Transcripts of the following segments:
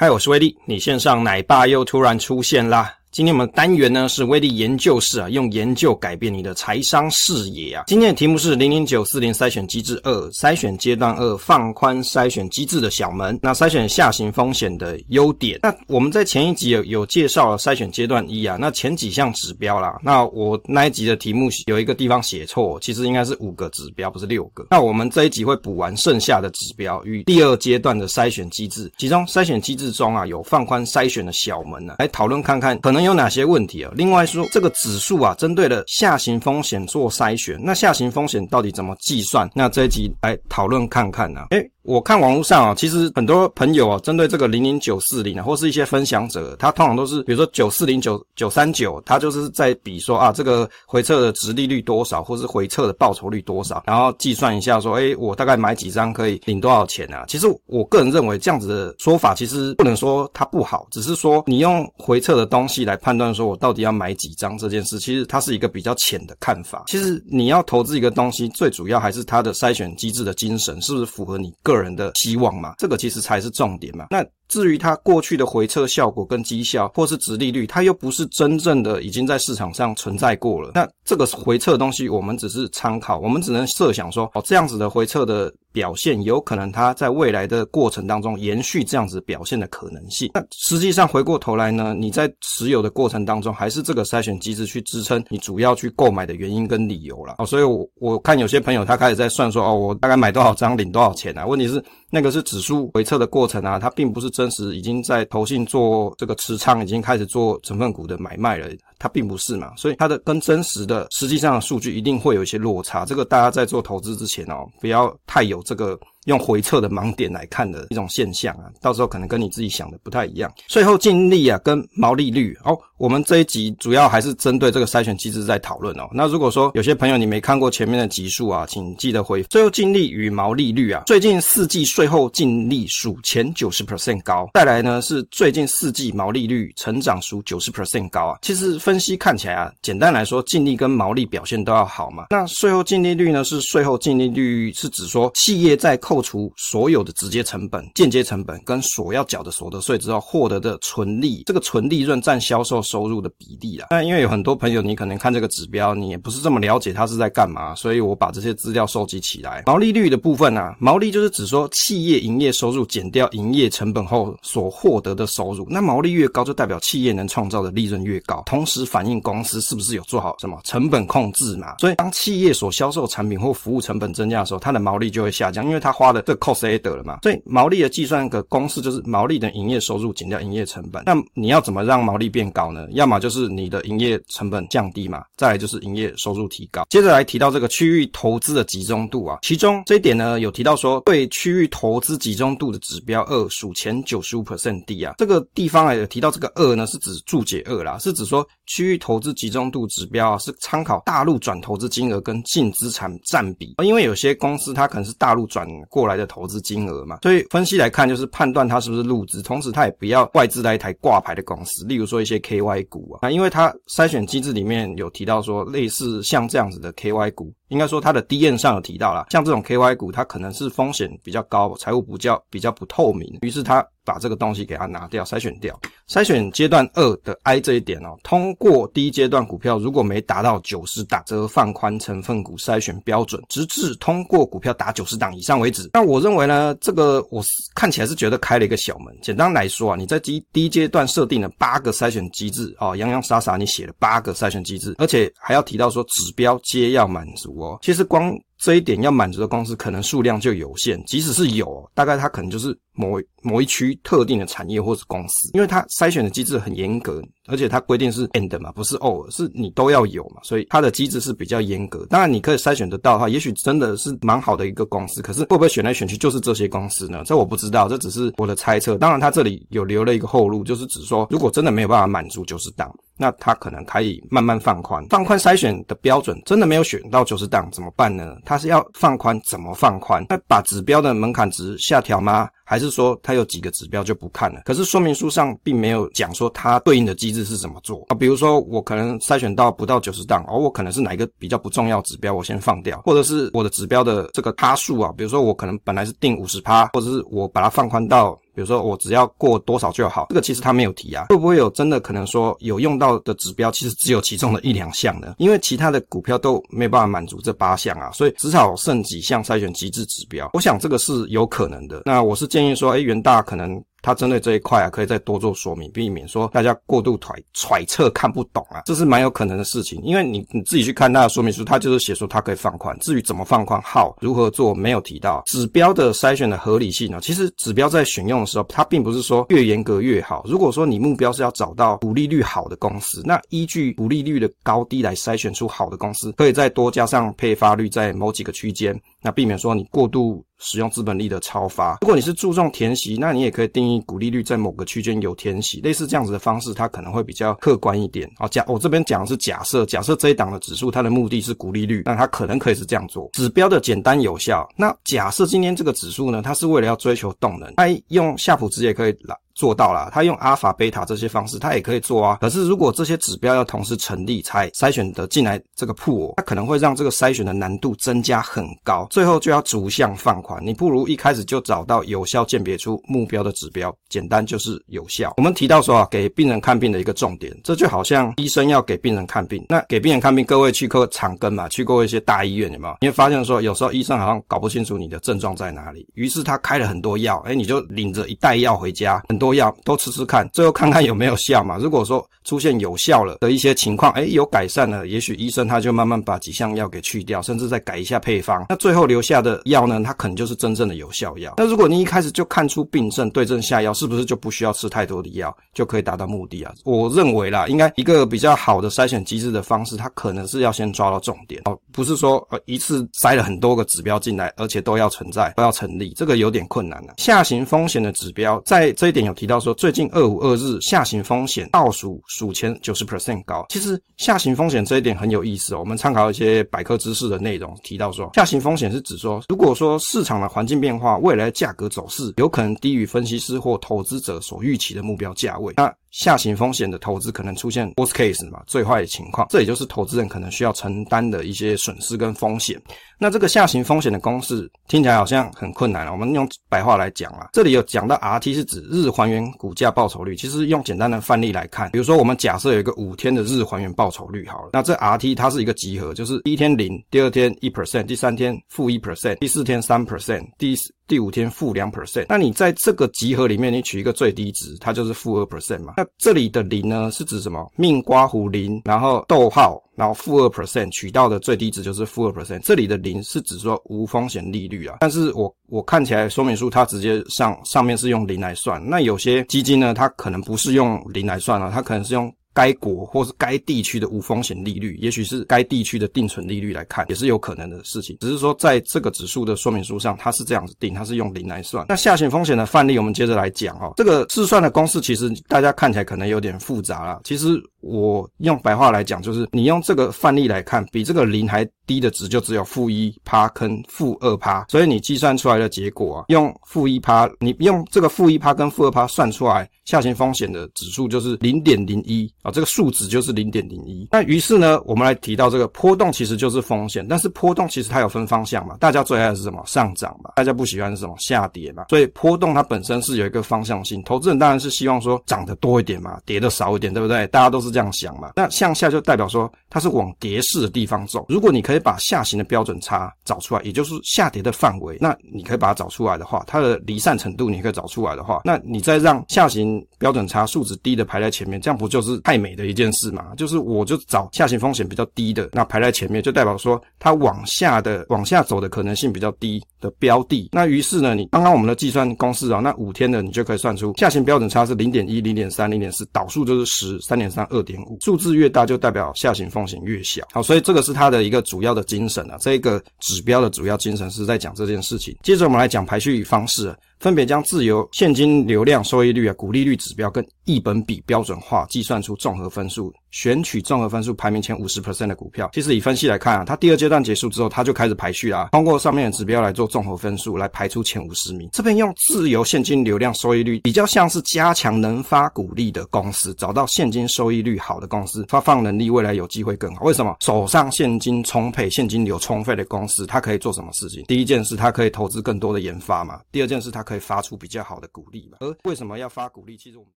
嗨，我是威力，你线上奶爸又突然出现啦。今天我们单元呢是威力研究室啊，用研究改变你的财商视野啊。今天的题目是零零九四零筛选机制二，筛选阶段二，放宽筛选机制的小门。那筛选下行风险的优点。那我们在前一集有有介绍了筛选阶段一啊，那前几项指标啦。那我那一集的题目有一个地方写错，其实应该是五个指标，不是六个。那我们这一集会补完剩下的指标与第二阶段的筛选机制，其中筛选机制中啊有放宽筛选的小门呢、来讨论看看可能。有哪些问题啊？另外说，这个指数啊，针对了下行风险做筛选，那下行风险到底怎么计算？那这一集来讨论看看呢、啊？诶我看网络上啊，其实很多朋友啊，针对这个零零九四零啊，或是一些分享者，他通常都是比如说九四零九九三九，他就是在比说啊，这个回撤的值利率多少，或是回撤的报酬率多少，然后计算一下说，诶，我大概买几张可以领多少钱啊？其实我个人认为这样子的说法，其实不能说它不好，只是说你用回撤的东西来判断说我到底要买几张这件事，其实它是一个比较浅的看法。其实你要投资一个东西，最主要还是它的筛选机制的精神是不是符合你个人的希望嘛，这个其实才是重点嘛。那至于它过去的回撤效果跟绩效，或是殖利率，它又不是真正的已经在市场上存在过了。那这个回撤的东西，我们只是参考，我们只能设想说，哦，这样子的回撤的表现，有可能它在未来的过程当中延续这样子表现的可能性。那实际上回过头来呢，你在持有的过程当中，还是这个筛选机制去支撑你主要去购买的原因跟理由了。哦，所以我我看有些朋友他开始在算说，哦，我大概买多少张领多少钱啊？问题是那个是指数回撤的过程啊，它并不是。真实已经在投信做这个持仓，已经开始做成分股的买卖了，它并不是嘛，所以它的跟真实的实际上的数据一定会有一些落差。这个大家在做投资之前哦，不要太有这个。用回测的盲点来看的一种现象啊，到时候可能跟你自己想的不太一样。税后净利啊，跟毛利率哦，我们这一集主要还是针对这个筛选机制在讨论哦。那如果说有些朋友你没看过前面的集数啊，请记得回税后净利与毛利率啊，最近四季税后净利属前九十 percent 高，再来呢是最近四季毛利率成长属九十 percent 高啊。其实分析看起来啊，简单来说，净利跟毛利表现都要好嘛。那税后净利率呢，是税后净利率是指说企业在扣除所有的直接成本、间接成本跟所要缴的所得税之后获得的纯利，这个纯利润占销售收入的比例啊。那因为有很多朋友，你可能看这个指标，你也不是这么了解它是在干嘛，所以我把这些资料收集起来。毛利率的部分啊，毛利就是指说企业营业收入减掉营业成本后所获得的收入。那毛利越高，就代表企业能创造的利润越高，同时反映公司是不是有做好什么成本控制嘛。所以当企业所销售产品或服务成本增加的时候，它的毛利就会下降，因为它花的这 cost A 得了嘛，所以毛利的计算个公式就是毛利的营业收入减掉营业成本。那你要怎么让毛利变高呢？要么就是你的营业成本降低嘛，再来就是营业收入提高。接着来提到这个区域投资的集中度啊，其中这一点呢有提到说，对区域投资集中度的指标二属前九十五 percent 低啊。这个地方啊有提到这个二呢是指注解二啦，是指说区域投资集中度指标啊是参考大陆转投资金额跟净资产占比，因为有些公司它可能是大陆转过来的投资。金额嘛，所以分析来看，就是判断它是不是入资，同时它也不要外资来台挂牌的公司，例如说一些 KY 股啊，那因为它筛选机制里面有提到说，类似像这样子的 KY 股，应该说它的 DM 上有提到啦，像这种 KY 股，它可能是风险比较高，财务比较比较不透明，于是它。把这个东西给它拿掉，筛选掉。筛选阶段二的 I 这一点哦，通过第一阶段股票如果没达到九十档，则放宽成分股筛选标准，直至通过股票达九十档以上为止。那我认为呢，这个我看起来是觉得开了一个小门。简单来说啊，你在第一第一阶段设定了八个筛选机制哦，洋洋洒洒你写了八个筛选机制，而且还要提到说指标皆要满足哦。其实光这一点要满足的公司可能数量就有限，即使是有，大概它可能就是某某一区特定的产业或是公司，因为它筛选的机制很严格，而且它规定是 and 嘛，不是 or，是你都要有嘛，所以它的机制是比较严格。当然你可以筛选得到的话，也许真的是蛮好的一个公司，可是会不会选来选去就是这些公司呢？这我不知道，这只是我的猜测。当然它这里有留了一个后路，就是指说如果真的没有办法满足九十档。那他可能可以慢慢放宽，放宽筛选的标准，真的没有选到九十档怎么办呢？他是要放宽，怎么放宽？那把指标的门槛值下调吗？还是说它有几个指标就不看了？可是说明书上并没有讲说它对应的机制是怎么做啊？比如说我可能筛选到不到九十档，而我可能是哪一个比较不重要指标，我先放掉，或者是我的指标的这个趴数啊，比如说我可能本来是定五十趴，或者是我把它放宽到。比如说我只要过多少就好，这个其实他没有提啊，会不会有真的可能说有用到的指标，其实只有其中的一两项呢？因为其他的股票都没有办法满足这八项啊，所以只好剩几项筛选机制指标。我想这个是有可能的。那我是建议说，哎，元大可能。他针对这一块啊，可以再多做说明，避免说大家过度揣揣测看不懂啊，这是蛮有可能的事情。因为你你自己去看他的说明书，他就是写说他可以放宽，至于怎么放宽、好如何做，没有提到指标的筛选的合理性啊。其实指标在选用的时候，它并不是说越严格越好。如果说你目标是要找到股利率好的公司，那依据股利率的高低来筛选出好的公司，可以再多加上配发率在某几个区间，那避免说你过度。使用资本利的超发，如果你是注重填息，那你也可以定义你股利率在某个区间有填息，类似这样子的方式，它可能会比较客观一点。好，假我这边讲的是假设，假设这一档的指数它的目的是股利率，那它可能可以是这样做，指标的简单有效。那假设今天这个指数呢，它是为了要追求动能，它用夏普值也可以来。做到了，他用阿尔法、贝塔这些方式，他也可以做啊。可是如果这些指标要同时成立才筛选得进来这个铺它可能会让这个筛选的难度增加很高，最后就要逐项放宽。你不如一开始就找到有效鉴别出目标的指标，简单就是有效。我们提到说啊，给病人看病的一个重点，这就好像医生要给病人看病。那给病人看病，各位去过长庚嘛，去过一些大医院有没有？你会发现说，有时候医生好像搞不清楚你的症状在哪里，于是他开了很多药，哎，你就领着一袋药回家，很多。药都吃吃看，最后看看有没有效嘛。如果说出现有效了的一些情况，诶，有改善了，也许医生他就慢慢把几项药给去掉，甚至再改一下配方。那最后留下的药呢，它可能就是真正的有效药。那如果你一开始就看出病症，对症下药，是不是就不需要吃太多的药，就可以达到目的啊？我认为啦，应该一个比较好的筛选机制的方式，它可能是要先抓到重点哦，不是说呃一次塞了很多个指标进来，而且都要存在，都要成立，这个有点困难了。下行风险的指标，在这一点有。提到说，最近二五二日下行风险倒数数前九十 percent 高。其实下行风险这一点很有意思哦。我们参考一些百科知识的内容，提到说，下行风险是指说，如果说市场的环境变化，未来价格走势有可能低于分析师或投资者所预期的目标价位，那。下行风险的投资可能出现 worst case 嘛，最坏的情况，这也就是投资人可能需要承担的一些损失跟风险。那这个下行风险的公式听起来好像很困难了，我们用白话来讲啊，这里有讲到 RT 是指日还原股价报酬率，其实用简单的范例来看，比如说我们假设有一个五天的日还原报酬率好了，那这 RT 它是一个集合，就是第一天零，第二天一 percent，第三天负一 percent，第四天三 percent，第四。第五天负两 percent，那你在这个集合里面，你取一个最低值，它就是负二 percent 嘛。那这里的零呢，是指什么？命刮胡零，然后逗号，然后负二 percent 取到的最低值就是负二 percent。这里的零是指说无风险利率啊。但是我我看起来说明书它直接上上面是用零来算，那有些基金呢，它可能不是用零来算啊，它可能是用。该国或是该地区的无风险利率，也许是该地区的定存利率来看，也是有可能的事情。只是说，在这个指数的说明书上，它是这样子定，它是用零来算。那下行风险的范例，我们接着来讲哦。这个试算的公式，其实大家看起来可能有点复杂了。其实我用白话来讲，就是你用这个范例来看，比这个零还低的值就只有负一趴跟负二趴，所以你计算出来的结果啊，用负一趴，你用这个负一趴跟负二趴算出来。下行风险的指数就是零点零一啊，这个数值就是零点零一。那于是呢，我们来提到这个波动其实就是风险，但是波动其实它有分方向嘛，大家最爱的是什么？上涨嘛，大家不喜欢是什么？下跌嘛。所以波动它本身是有一个方向性，投资人当然是希望说涨得多一点嘛，跌得少一点，对不对？大家都是这样想嘛。那向下就代表说它是往跌势的地方走。如果你可以把下行的标准差找出来，也就是下跌的范围。那你可以把它找出来的话，它的离散程度你可以找出来的话，那你再让下行标准差数值低的排在前面，这样不就是太美的一件事吗？就是我就找下行风险比较低的，那排在前面，就代表说它往下的往下走的可能性比较低的标的。那于是呢，你刚刚我们的计算公式啊，那五天的你就可以算出下行标准差是零点一、零点三、零点四，导数就是十、三点三、二点五，数字越大就代表下行风险越小。好，所以这个是它的一个主要的精神啊，这个指标的主要精神是在讲这件事情。接着我们来讲排序方式。分别将自由现金流量收益率啊、股利率指标跟一本比标准化，计算出综合分数。选取综合分数排名前五十 percent 的股票，其实以分析来看啊，它第二阶段结束之后，它就开始排序啦。通过上面的指标来做综合分数，来排出前五十名。这边用自由现金流量收益率，比较像是加强能发股利的公司，找到现金收益率好的公司，发放能力未来有机会更好。为什么？手上现金充沛、现金流充沛的公司，它可以做什么事情？第一件事，它可以投资更多的研发嘛。第二件事，它可以发出比较好的股利嘛。而为什么要发股利？其实我们。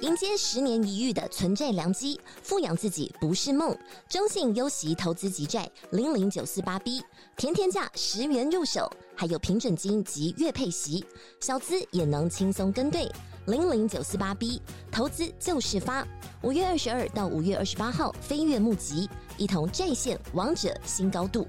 迎接十年一遇的存债良机，富养自己不是梦。中信优息投资级债零零九四八 B，甜甜价十元入手，还有平准金及月配息，小资也能轻松跟对。零零九四八 B，投资就是发。五月二十二到五月二十八号飞跃募集，一同战线王者新高度。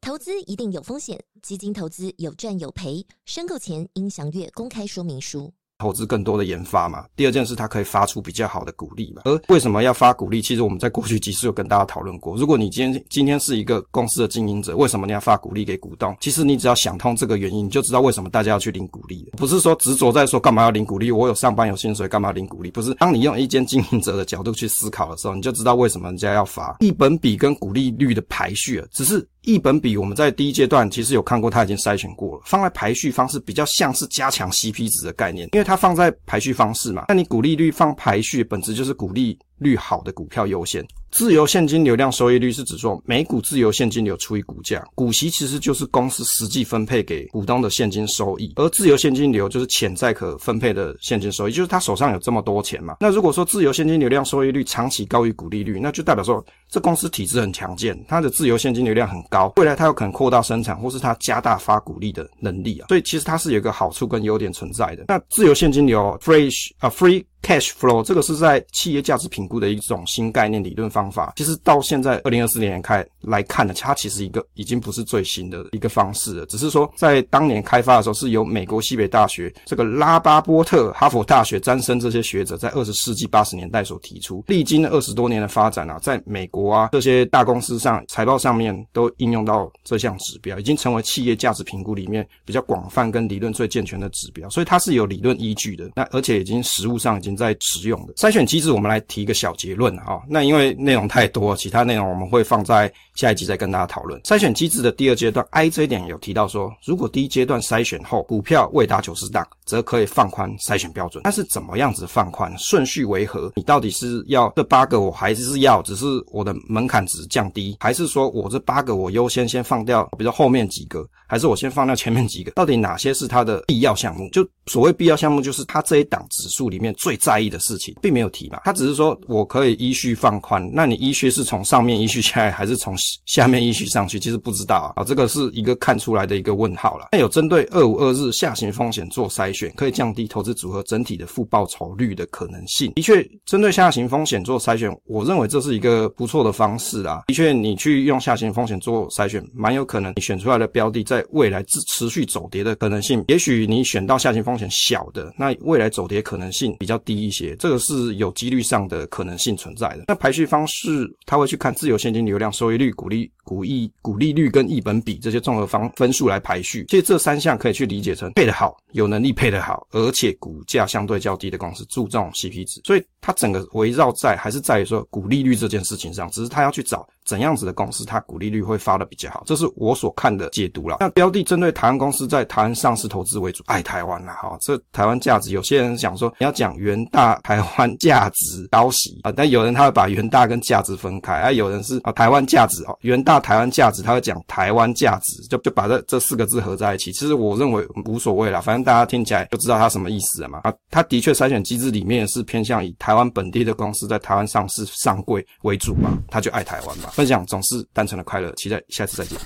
投资一定有风险，基金投资有赚有赔，申购前应详阅公开说明书。投资更多的研发嘛。第二件事，它可以发出比较好的鼓励嘛。而为什么要发鼓励？其实我们在过去几次有跟大家讨论过。如果你今天今天是一个公司的经营者，为什么你要发鼓励给股东？其实你只要想通这个原因，你就知道为什么大家要去领鼓励。不是说执着在说干嘛要领鼓励，我有上班有薪水，干嘛领鼓励？不是。当你用一间经营者的角度去思考的时候，你就知道为什么人家要发。一本比跟股利率的排序啊，只是。一本比我们在第一阶段其实有看过，它已经筛选过了，放在排序方式比较像是加强 CP 值的概念，因为它放在排序方式嘛。那你股利率放排序，本质就是鼓励率好的股票优先。自由现金流量收益率是指说每股自由现金流除以股价，股息其实就是公司实际分配给股东的现金收益，而自由现金流就是潜在可分配的现金收益，就是他手上有这么多钱嘛。那如果说自由现金流量收益率长期高于股利率，那就代表说这公司体质很强健，它的自由现金流量很高，未来它有可能扩大生产或是它加大发股利的能力啊。所以其实它是有一个好处跟优点存在的。那自由现金流 free 啊 free Cash flow 这个是在企业价值评估的一种新概念理论方法。其实到现在二零二四年开来看呢，它其实一个已经不是最新的一个方式了。只是说在当年开发的时候，是由美国西北大学这个拉巴波特、哈佛大学、詹森这些学者在二十世纪八十年代所提出。历经二十多年的发展啊，在美国啊这些大公司上财报上面都应用到这项指标，已经成为企业价值评估里面比较广泛跟理论最健全的指标。所以它是有理论依据的。那而且已经实物上已经。在使用的筛选机制，我们来提一个小结论啊。那因为内容太多，其他内容我们会放在下一集再跟大家讨论。筛选机制的第二阶段，I 这一点有提到说，如果第一阶段筛选后股票未达九十档，则可以放宽筛选标准。但是怎么样子放宽？顺序为何？你到底是要这八个，我还是要只是我的门槛值降低，还是说我这八个我优先先放掉，比如后面几个，还是我先放掉前面几个？到底哪些是它的必要项目？就所谓必要项目，就是它这一档指数里面最在意的事情，并没有提嘛。它只是说我可以依序放宽，那你依序是从上面依序下来，还是从下面依序上去？其实不知道啊。这个是一个看出来的一个问号了。那有针对二五二日下行风险做筛选，可以降低投资组合整体的负报酬率的可能性。的确，针对下行风险做筛选，我认为这是一个不错的方式啊。的确，你去用下行风险做筛选，蛮有可能你选出来的标的在未来持持续走跌的可能性，也许你选到下行风险小的，那未来走跌可能性比较低一些，这个是有几率上的可能性存在的。那排序方式，他会去看自由现金流量收益率、股利、股益、股利率跟一本比这些综合方分数来排序。其实这三项可以去理解成配得好、有能力配得好，而且股价相对较低的公司，注重 CP 值。所以它整个围绕在还是在于说股利率这件事情上，只是他要去找。怎样子的公司，它股利率会发的比较好，这是我所看的解读了。那标的针对台湾公司在台湾上市投资为主，爱台湾啦，哈，这台湾价值，有些人想说你要讲元大台湾价值高息啊，但有人他会把元大跟价值分开，啊，有人是啊台湾价值哦，元大台湾价值，他会讲台湾价值，就就把这这四个字合在一起。其实我认为无所谓啦，反正大家听起来就知道他什么意思了嘛。啊，他的确筛选机制里面是偏向以台湾本地的公司在台湾上市上柜为主嘛，他就爱台湾嘛。分享总是单纯的快乐期待下次再见。